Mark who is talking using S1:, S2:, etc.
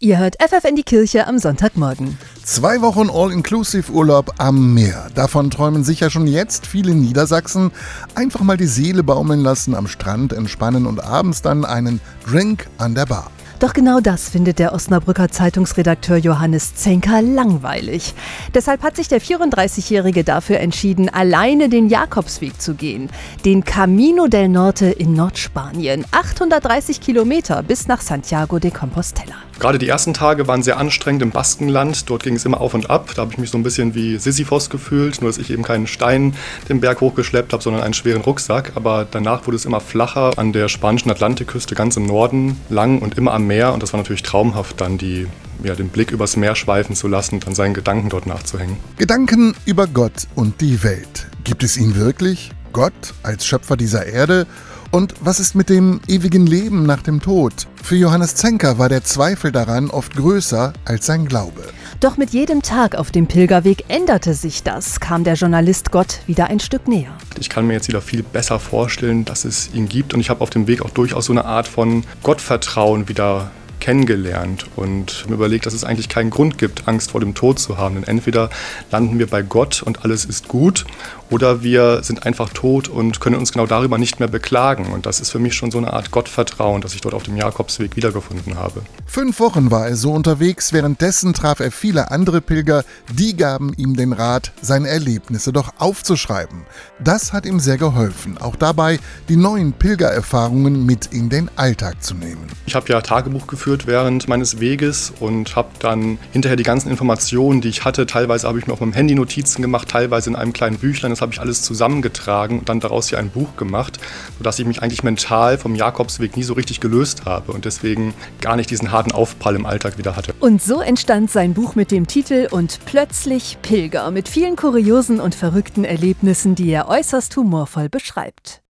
S1: Ihr hört FF in die Kirche am Sonntagmorgen.
S2: Zwei Wochen All-Inclusive-Urlaub am Meer. Davon träumen sicher schon jetzt viele Niedersachsen. Einfach mal die Seele baumeln lassen, am Strand entspannen und abends dann einen Drink an der Bar.
S1: Doch genau das findet der Osnabrücker Zeitungsredakteur Johannes Zenker langweilig. Deshalb hat sich der 34-Jährige dafür entschieden, alleine den Jakobsweg zu gehen. Den Camino del Norte in Nordspanien. 830 Kilometer bis nach Santiago de Compostela.
S3: Gerade die ersten Tage waren sehr anstrengend im Baskenland. Dort ging es immer auf und ab. Da habe ich mich so ein bisschen wie Sisyphos gefühlt, nur dass ich eben keinen Stein den Berg hochgeschleppt habe, sondern einen schweren Rucksack. Aber danach wurde es immer flacher an der spanischen Atlantikküste ganz im Norden lang und immer am Meer. Und das war natürlich traumhaft, dann die, ja, den Blick übers Meer schweifen zu lassen und dann seinen Gedanken dort nachzuhängen.
S2: Gedanken über Gott und die Welt. Gibt es ihn wirklich? Gott als Schöpfer dieser Erde? Und was ist mit dem ewigen Leben nach dem Tod? Für Johannes Zenker war der Zweifel daran oft größer als sein Glaube.
S1: Doch mit jedem Tag auf dem Pilgerweg änderte sich das, kam der Journalist Gott wieder ein Stück näher.
S3: Ich kann mir jetzt wieder viel besser vorstellen, dass es ihn gibt und ich habe auf dem Weg auch durchaus so eine Art von Gottvertrauen wieder kennengelernt und überlegt, dass es eigentlich keinen Grund gibt, Angst vor dem Tod zu haben. Denn entweder landen wir bei Gott und alles ist gut oder wir sind einfach tot und können uns genau darüber nicht mehr beklagen. Und das ist für mich schon so eine Art Gottvertrauen, das ich dort auf dem Jakobsweg wiedergefunden habe.
S2: Fünf Wochen war er so unterwegs, währenddessen traf er viele andere Pilger, die gaben ihm den Rat, seine Erlebnisse doch aufzuschreiben. Das hat ihm sehr geholfen, auch dabei die neuen Pilgererfahrungen mit in den Alltag zu nehmen.
S3: Ich habe ja Tagebuch geführt während meines Weges und habe dann hinterher die ganzen Informationen, die ich hatte, teilweise habe ich mir auf meinem Handy Notizen gemacht, teilweise in einem kleinen Büchlein das habe ich alles zusammengetragen und dann daraus hier ein Buch gemacht, sodass ich mich eigentlich mental vom Jakobsweg nie so richtig gelöst habe und deswegen gar nicht diesen harten Aufprall im Alltag wieder hatte.
S1: Und so entstand sein Buch mit dem Titel Und plötzlich Pilger mit vielen kuriosen und verrückten Erlebnissen, die er äußerst humorvoll beschreibt.